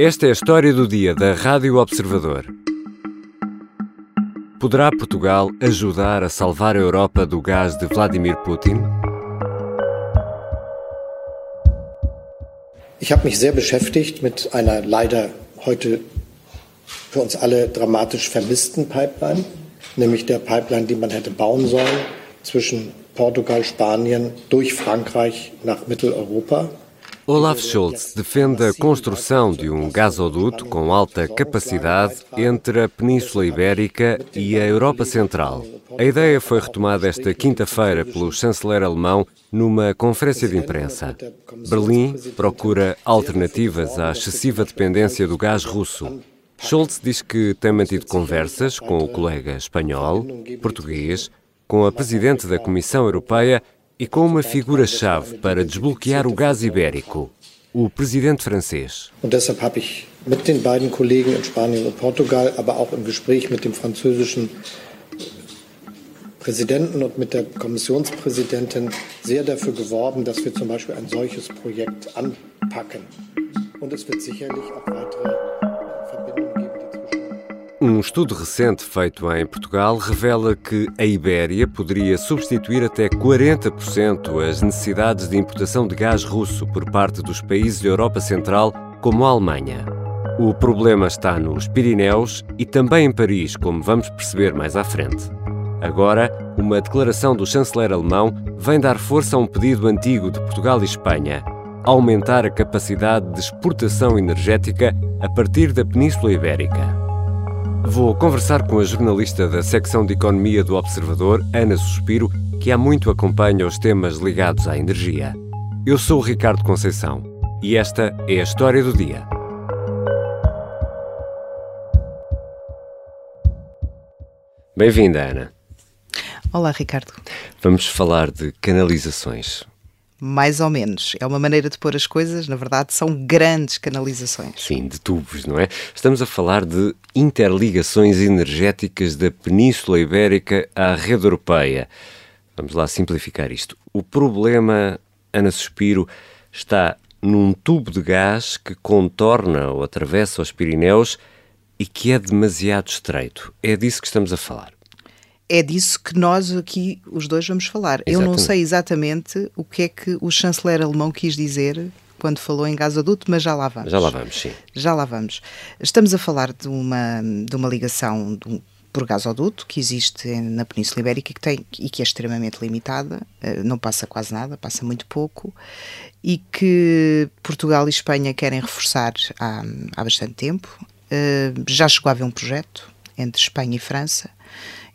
Esta é a história do dia da Rádio Observador. Poderá Portugal ajudar a salvar a Europa do gás de Vladimir Putin? Ich habe mich sehr beschäftigt mit einer leider heute für uns alle dramatisch vermissten Pipeline, nämlich der Pipeline, die man hätte bauen sollen zwischen Portugal, Spanien durch Frankreich nach Mitteleuropa. Olaf Scholz defende a construção de um gasoduto com alta capacidade entre a Península Ibérica e a Europa Central. A ideia foi retomada esta quinta-feira pelo chanceler alemão numa conferência de imprensa. Berlim procura alternativas à excessiva dependência do gás russo. Scholz diz que tem mantido conversas com o colega espanhol, português, com a presidente da Comissão Europeia e com uma figura-chave para desbloquear o gás ibérico, o presidente francês. Und deshalb habe ich mit den beiden Kollegen in Spanien und Portugal, aber auch im Gespräch mit dem französischen Präsidenten und mit der Kommissionspräsidentin sehr dafür geworben, dass wir zum Beispiel ein solches Projekt anpacken. Und es wird sicherlich auch weitere Um estudo recente feito em Portugal revela que a Ibéria poderia substituir até 40% as necessidades de importação de gás russo por parte dos países da Europa Central, como a Alemanha. O problema está nos Pirineus e também em Paris, como vamos perceber mais à frente. Agora, uma declaração do chanceler alemão vem dar força a um pedido antigo de Portugal e Espanha: aumentar a capacidade de exportação energética a partir da Península Ibérica. Vou conversar com a jornalista da secção de Economia do Observador, Ana Suspiro, que há muito acompanha os temas ligados à energia. Eu sou o Ricardo Conceição e esta é a história do dia. Bem-vinda, Ana. Olá, Ricardo. Vamos falar de canalizações. Mais ou menos. É uma maneira de pôr as coisas, na verdade, são grandes canalizações. Sim, de tubos, não é? Estamos a falar de interligações energéticas da Península Ibérica à rede europeia. Vamos lá simplificar isto. O problema, Ana Suspiro, está num tubo de gás que contorna ou atravessa os Pirineus e que é demasiado estreito. É disso que estamos a falar. É disso que nós aqui, os dois, vamos falar. Eu não Exatamente. sei exatamente o que é que o chanceler alemão quis dizer quando falou em gasoduto, mas já lá vamos. Já lá vamos, sim. Já lá vamos. Estamos a falar de uma, de uma ligação de um- por gasoduto que existe na Península Ibérica e que, tem, e que é extremamente limitada, eh, não passa quase nada, passa muito pouco, e que Portugal e Espanha querem reforçar há, há bastante tempo. Eh, Já chegou a haver um projeto entre Espanha e França.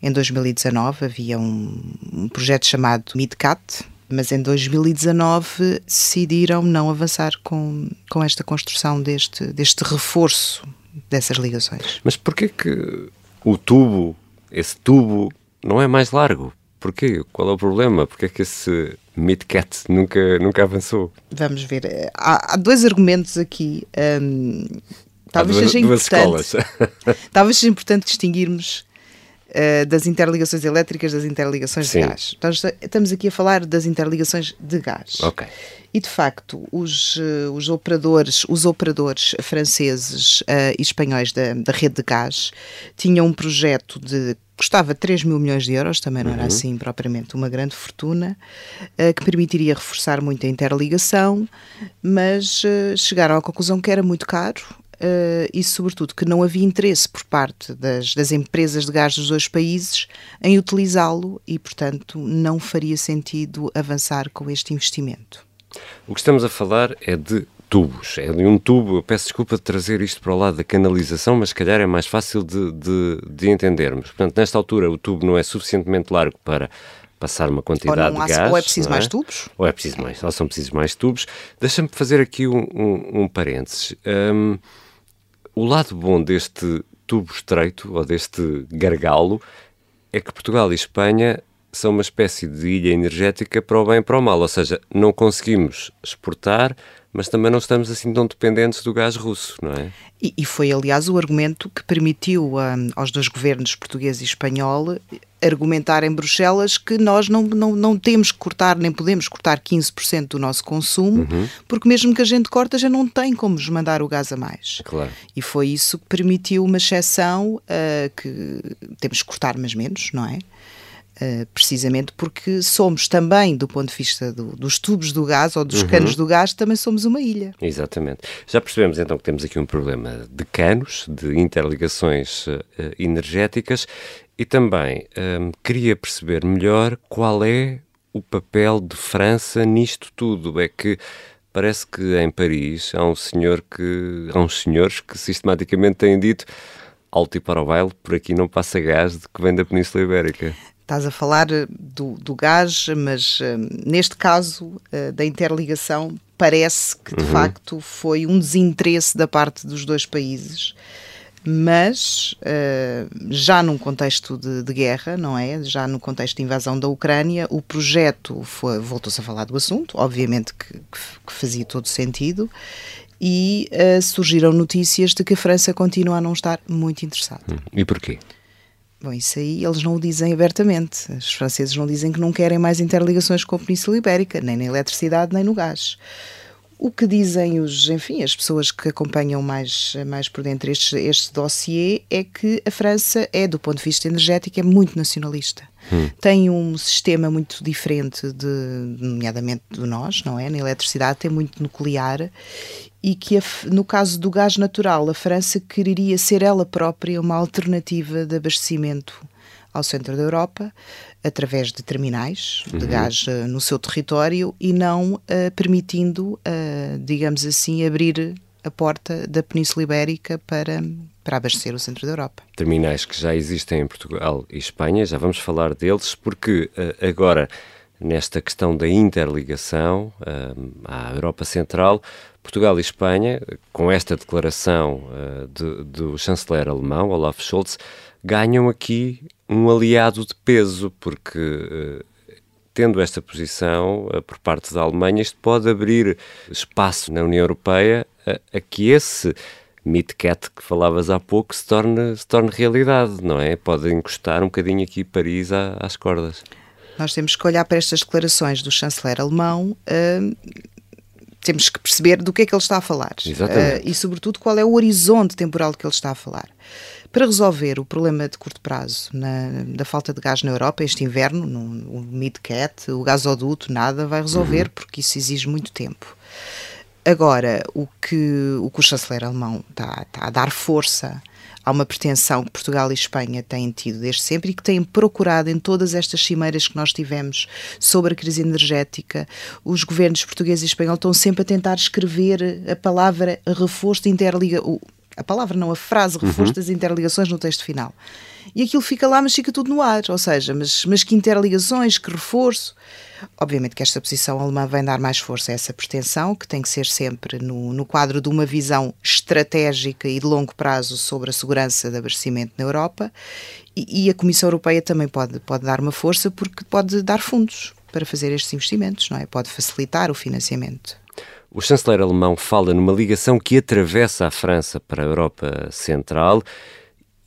Em 2019 havia um, um projeto chamado MidCat, mas em 2019 decidiram não avançar com, com esta construção deste, deste reforço dessas ligações. Mas porquê que o tubo, esse tubo, não é mais largo? Porquê? Qual é o problema? Porquê que esse Midcat nunca, nunca avançou? Vamos ver. Há, há dois argumentos aqui. hum, talvez duas, seja importante. Talvez seja importante distinguirmos eh, das interligações elétricas das interligações Sim. de gás. Então, esta- estamos aqui a falar das interligações de gás. ok. E de facto, os, eh, os operadores, os operadores franceses eh, e espanhóis da, da rede de gás tinham um projeto de custava 3 mil milhões de euros, também não era assim propriamente uma grande fortuna, eh, que permitiria reforçar muito a interligação, mas eh, chegaram à conclusão que era muito caro eh, e, sobretudo, que não havia interesse por parte das, das empresas de gás dos dois países em utilizá-lo e, portanto, não faria sentido avançar com este investimento. O que estamos a falar é de tubos. É de um tubo. Eu peço desculpa de trazer isto para o lado da canalização, mas se calhar é mais fácil de, de, de entendermos. Portanto, nesta altura, o tubo não é suficientemente largo para passar uma quantidade há- de gás. ou é preciso não mais tubos? Ou é preciso mais, ou são precisos mais tubos. Deixa-me fazer aqui um, um, um parênteses. Hum, o lado bom deste tubo estreito, ou deste gargalo, é que Portugal e Espanha são uma espécie de ilha energética para o bem e para o mal, ou seja, não conseguimos exportar, mas também não estamos assim tão dependentes do gás russo, não é? E, e foi, aliás, o argumento que permitiu um, aos dois governos português e espanhol argumentar em Bruxelas que nós não, não, não temos que cortar, nem podemos cortar 15% do nosso consumo, uhum. porque mesmo que a gente corta, já não tem como nos mandar o gás a mais. Claro. E foi isso que permitiu uma exceção uh, que temos que cortar, mas menos, não é? Uh, precisamente porque somos também, do ponto de vista do, dos tubos do gás ou dos uhum. canos do gás, também somos uma ilha. Exatamente. Já percebemos então que temos aqui um problema de canos, de interligações uh, energéticas e também um, queria perceber melhor qual é o papel de França nisto tudo. É que parece que em Paris há um senhor que há uns senhores que sistematicamente têm dito alto e para o baile, por aqui não passa gás de que vem da Península Ibérica. Estás a falar eh, do, do gás, mas uh, neste caso uh, da interligação, parece que de uhum. facto foi um desinteresse da parte dos dois países mas uh, já num contexto de, de, guerra, não é? Já no contexto de invasão da Ucrânia, o projeto voltou-se a falar do assunto, obviamente que, que fazia todo sentido, e uh, surgiram notícias de que a França continua a não estar muito interessada. Hum, e porquê? Bom, isso aí eles não o dizem abertamente. Os franceses não dizem que não querem mais interligações com a Península Ibérica, nem na eletricidade, nem no gás. O que dizem os, enfim, as pessoas que acompanham mais, mais por dentro este, este dossiê é que a França é, do ponto de vista energético, é muito nacionalista. Hum. Tem um sistema muito diferente, de, nomeadamente do nós, não é? Na eletricidade tem muito nuclear e que, a, no caso do gás natural, a França quereria ser ela própria uma alternativa de abastecimento ao centro da Europa, através de terminais de uhum. gás uh, no seu território e não uh, permitindo, uh, digamos assim, abrir a porta da Península Ibérica para, para abastecer o centro da Europa. Terminais que já existem em Portugal e Espanha, já vamos falar deles, porque agora, nesta questão da interligação à Europa Central, Portugal e Espanha, com esta declaração de, do chanceler alemão, Olaf Scholz, ganham aqui um aliado de peso, porque uh, tendo esta posição uh, por parte da Alemanha, isto pode abrir espaço na União Europeia a, a que esse MidCat que falavas há pouco se torne, se torne realidade, não é? Pode encostar um bocadinho aqui Paris à, às cordas. Nós temos que olhar para estas declarações do chanceler alemão. Uh, temos que perceber do que é que ele está a falar. Exatamente. e, sobretudo, qual é o horizonte temporal que ele está a falar. Para resolver o problema de curto prazo na, da falta de gás na Europa este inverno, no, o MidCat, o gasoduto, nada vai resolver, uhum. porque isso exige muito tempo. Agora, o que o, que o chanceler alemão está, está a dar força há uma pretensão que Portugal e Espanha têm tido desde sempre e que têm procurado em todas estas cimeiras que nós tivemos sobre a crise energética. Os governos português e espanhol estão sempre a tentar escrever a palavra reforço de interligação a palavra não, a frase reforço uhum. das interligações no texto final. E aquilo fica lá, mas fica tudo no ar, ou seja, mas, mas que interligações, que reforço. Obviamente que esta posição alemã vem dar mais força a essa pretensão, que tem que ser sempre no, no quadro de uma visão estratégica e de longo prazo sobre a segurança de abastecimento na Europa, e, e a Comissão Europeia também pode, pode dar uma força porque pode dar fundos para fazer estes investimentos, não é? Pode facilitar o financiamento. O chanceler alemão fala numa ligação que atravessa a França para a Europa Central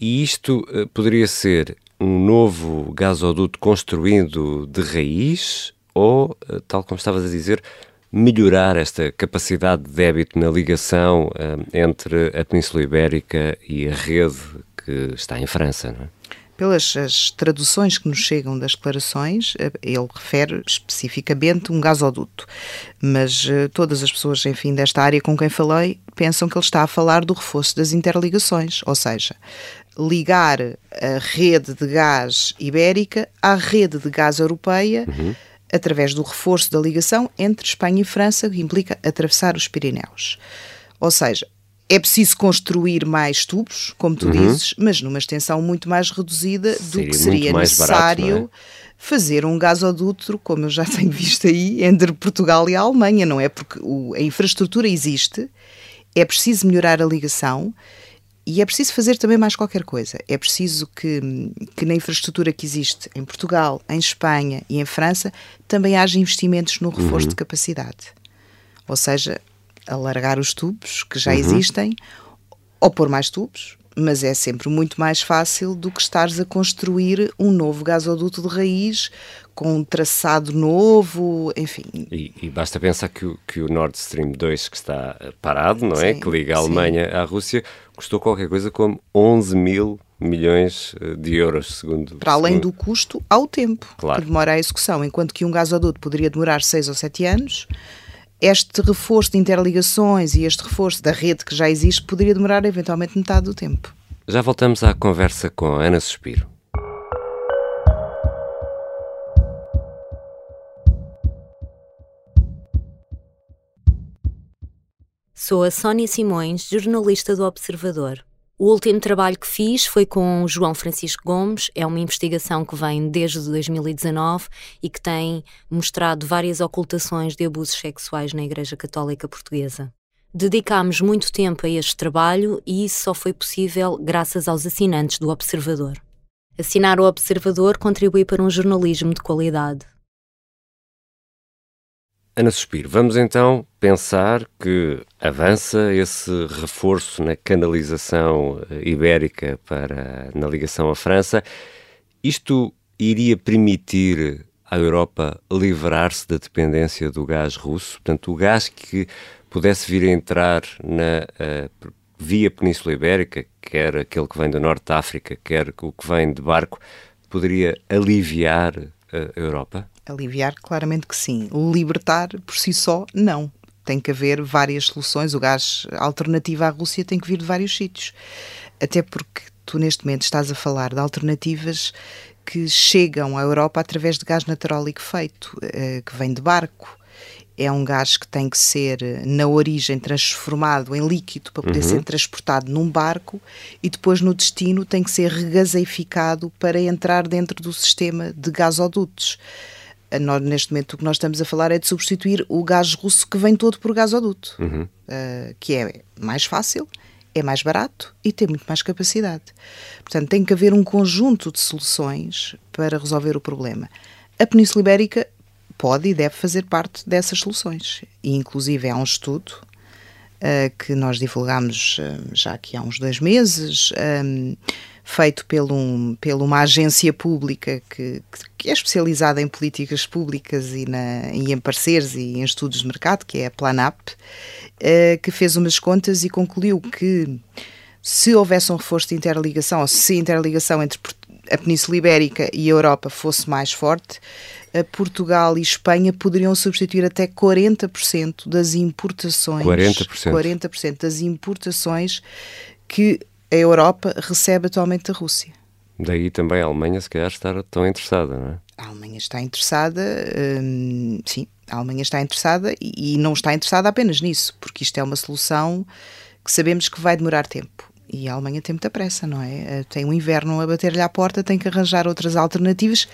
e isto uh, poderia ser um novo gasoduto construído de raiz ou, uh, tal como estavas a dizer, melhorar esta capacidade de débito na ligação uh, entre a Península Ibérica e a rede que está em França, não é? Pelas as traduções que nos chegam das declarações, eh, ele refere especificamente um gasoduto. Mas uh, todas as pessoas, enfim, desta área com quem falei, pensam que ele está a falar do reforço das interligações, ou seja, ligar a rede de gás ibérica à rede de gás europeia. Uhum. Através do reforço da ligação entre Espanha e França, que implica atravessar os Pirineus. Ou seja, é preciso construir mais tubos, como tu uhum. dizes, mas numa extensão muito mais reduzida seria do que seria necessário barato, é? fazer um gasoduto, como eu já tenho visto aí, entre Portugal e a Alemanha, não é? Porque o, a infraestrutura existe, é preciso melhorar a ligação E é preciso fazer também mais qualquer coisa. É preciso que, que na infraestrutura que existe em Portugal, em Espanha e em França também haja investimentos no reforço uhum. de capacidade. Ou seja, alargar os tubos que já uhum. existem ou pôr mais tubos, mas é sempre muito mais fácil do que estares a construir um novo gasoduto de raiz com um traçado novo, enfim. E, e basta pensar que o, que o Nord Stream 2 que está parado, não é? que liga a Alemanha sim. à Rússia, custou qualquer coisa como 11 mil milhões eh, de euros, segundo... Para além segundo... do custo ao tempo claro. que demora a execução, enquanto que um gasoduto poderia demorar 6 ou 7 anos, este reforço de interligações e este reforço da rede que já existe poderia demorar eventualmente metade do tempo. Já voltamos à conversa com Ana Suspiro. Sou a Sónia Simões, jornalista do Observador. O último trabalho que fiz foi com João Francisco Gomes, é uma investigação que vem desde 2019 e que tem mostrado várias ocultações de abusos sexuais na Igreja Católica Portuguesa. Dedicámos muito tempo a este trabalho e isso só foi possível graças aos assinantes do Observador. Assinar o Observador contribui para um jornalismo de qualidade. Ana Suspiro, vamos então pensar que avança esse reforço na canalização eh, ibérica para na ligação à França. Isto iria permitir à Europa livrar-se da dependência do gás russo? Portanto, o gás que pudesse vir a entrar na uh, via Península Ibérica, quer aquele que vem do Norte da África, quer o que vem de barco, poderia aliviar a Europa? Aliviar, claramente que sim. Libertar por si só, não. Tem que haver várias soluções. O gás alternativo à Rússia tem que vir de vários sítios. Até porque tu, neste momento, estás a falar de alternativas que chegam à Europa através de gás natural liquefeito, eh, que vem de barco é um gás que tem que ser, na origem, transformado em líquido para poder uhum. ser transportado num barco e depois no destino tem que ser regaseificado para entrar dentro do sistema de gasodutos. Nós, neste momento o que nós estamos a falar é de substituir o gás russo que vem todo por gasoduto, uhum. uh, que é mais fácil, é mais barato e tem muito mais capacidade. Portanto, tem que haver um conjunto de soluções para resolver o problema. A Península Ibérica pode e deve fazer parte dessas soluções. E, inclusive, há um estudo uh, que nós divulgamos uh, já aqui há uns dois meses, um, feito por um, uma agência pública que, que, é especializada em políticas públicas e, na, e em parceiros e em estudos de mercado, que é a Planap, uh, que fez umas contas e concluiu que se houvesse um reforço de interligação, ou se a interligação entre a Península Ibérica e a Europa fosse mais forte, Portugal e Espanha poderiam substituir até 40% das importações. 40%. 40% das importações que a Europa recebe atualmente da Rússia. Daí também a Alemanha, se calhar, estar tão interessada, não é? A Alemanha está interessada, hum, sim, a Alemanha está interessada e, e não está interessada apenas nisso, porque isto é uma solução que sabemos que vai demorar tempo. E a Alemanha tem muita pressa, não é? Tem um inverno a bater-lhe à porta, tem que arranjar outras alternativas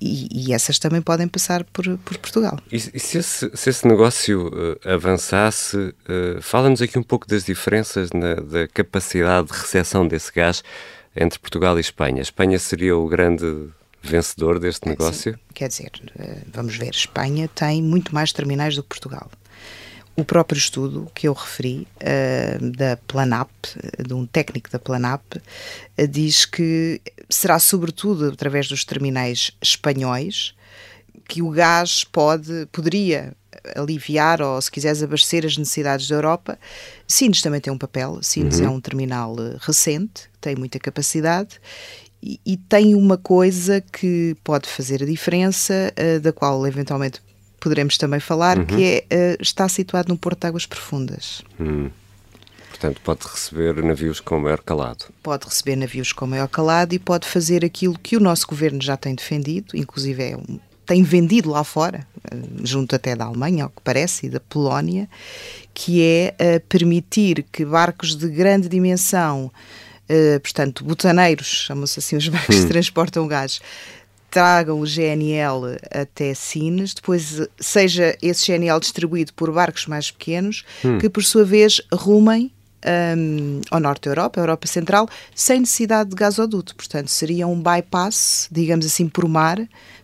e, e, essas também podem passar por, por Portugal. E, e se, esse, se, esse, negócio uh, avançasse, uh, fala-nos aqui um pouco das diferenças na, da capacidade de recepção desse gás entre Portugal e Espanha. A Espanha seria o grande vencedor deste negócio? Sim. Quer dizer, uh, vamos ver, Espanha tem muito mais terminais do que Portugal. O próprio estudo que eu referi, uh, da Planap, de um técnico da Planap, uh, diz que será sobretudo através dos terminais espanhóis que o gás pode, poderia aliviar ou, se quiseres, abastecer as necessidades da Europa. Sines também tem um papel. Sines uhum. é um terminal eh, recente, tem muita capacidade e, e, tem uma coisa que pode fazer a diferença, uh, da qual eventualmente poderemos também falar, uhum. que é, uh, está situado no Porto de Águas Profundas. Uhum. Portanto, pode receber navios com maior calado. Pode receber navios com maior calado e pode fazer aquilo que o nosso governo já tem defendido, inclusive é um, tem vendido lá fora, eh, junto até da Alemanha, ao que parece, e da Polónia, que é uh, permitir que barcos de grande dimensão, uh, portanto, botaneiros, chamam-se assim os barcos hum. que transportam gás, tragam o GNL até Sines, depois seja esse GNL distribuído por barcos mais pequenos, hum. que por sua vez rumem um, ao norte da Europa, a Europa Central, sem necessidade de gasoduto. Portanto, seria um bypass, digamos assim, por mar,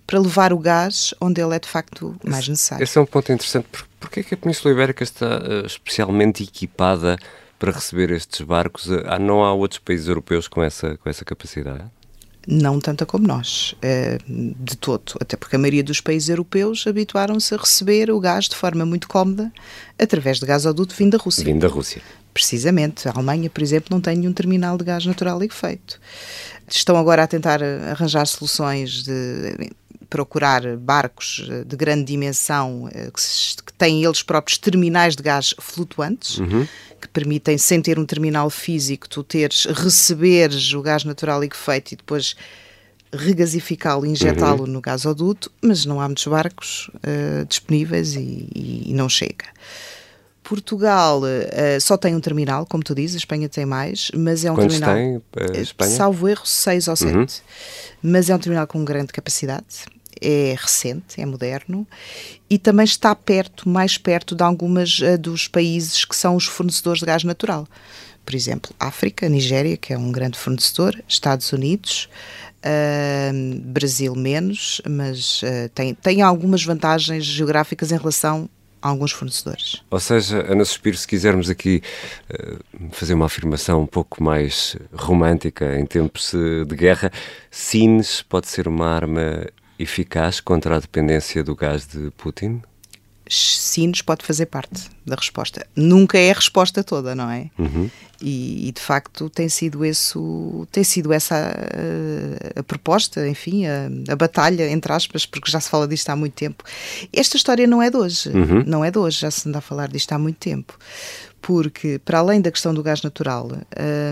para levar o gás onde ele é de facto mais necessário. Esse é um ponto interessante. Por, é que a Península Ibérica está uh, especialmente equipada para receber estes barcos? Uh, não há outros países europeus com essa, com essa capacidade? Não tanta como nós, eh, de todo, até porque a maioria dos países europeus habituaram-se a receber o gás de forma muito cómoda através de gasoduto vindo da Rússia. Vindo da Rússia. Precisamente. A Alemanha, por exemplo, não tem nenhum terminal de gás natural feito. Estão agora a tentar arranjar soluções de procurar barcos de grande dimensão eh, que, têm eles próprios terminais de gás flutuantes. Uhum que permitem, sem ter um terminal físico, tu teres, receberes o gás natural liquefeito e depois regasificá-lo, injetá-lo uhum. no gasoduto, mas não há muitos barcos uh, disponíveis e, e, não chega. Portugal uh, só tem um terminal, como tu dizes, a Espanha tem mais, mas é um Quantos terminal. tem Espanha? Salvo erro, seis ou sete. Uhum. Mas é um terminal com grande capacidade é recente, é moderno e também está perto, mais perto de algumas uh, dos países que são os fornecedores de gás natural. Por exemplo, África, Nigéria, que é um grande fornecedor, Estados Unidos, uh, Brasil menos, mas uh, tem, tem algumas vantagens geográficas em relação a alguns fornecedores. Ou seja, Ana Suspiro, se quisermos aqui uh, fazer uma afirmação um pouco mais romântica em tempos de guerra, Sines pode ser uma arma eficaz contra a dependência do gás de Putin? Sim, nos pode fazer parte da resposta. Nunca é a resposta toda, não é? Uhum. E, e, de facto tem sido, esse, tem sido essa a, a proposta, enfim, a, a, batalha, entre aspas, porque já se fala disto há muito tempo. Esta história não é de hoje, uhum. não é de hoje, já se anda a falar disto há muito tempo. Porque, para além da questão do gás natural,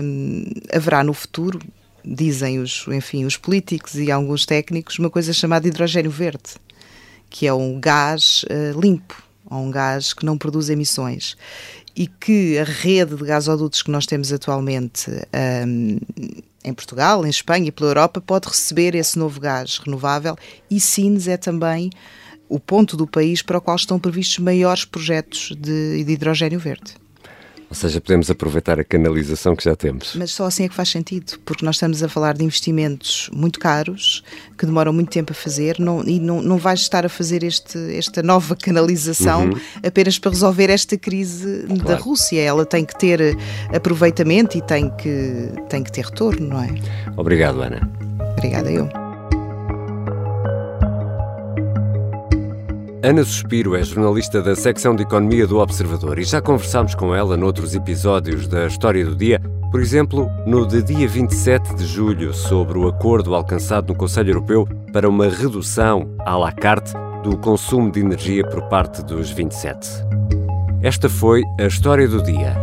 hum, haverá no futuro, dizem os, enfim, os políticos e alguns técnicos, uma coisa chamada hidrogênio verde, que é um gás uh, limpo, um gás que não produz emissões e que a rede de gasodutos que nós temos atualmente um, em Portugal, em Espanha e pela Europa pode receber esse novo gás renovável e Sines é também o ponto do país para o qual estão previstos maiores projetos de, de hidrogênio verde. Ou seja, podemos aproveitar a canalização que já temos. Mas só assim é que faz sentido, porque nós estamos a falar de investimentos muito caros, que demoram muito tempo a fazer, não, e não, não vais estar a fazer este, esta nova canalização uhum. apenas para resolver esta crise claro. da Rússia. Ela tem que ter aproveitamento e tem que, tem que ter retorno, não é? Obrigado, Ana. Obrigada, eu. Ana Suspiro é jornalista da secção de Economia do Observador e já conversámos com ela noutros episódios da História do Dia, por exemplo, no de dia 27 de julho, sobre o acordo alcançado no Conselho Europeu para uma redução à la carte do consumo de energia por parte dos 27. Esta foi a História do Dia.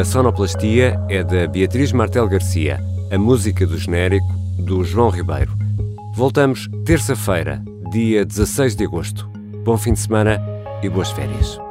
A sonoplastia é da Beatriz Martel Garcia, a música do genérico do João Ribeiro. Voltamos terça-feira dia 16 de agosto. Bom fim de semana e boas férias.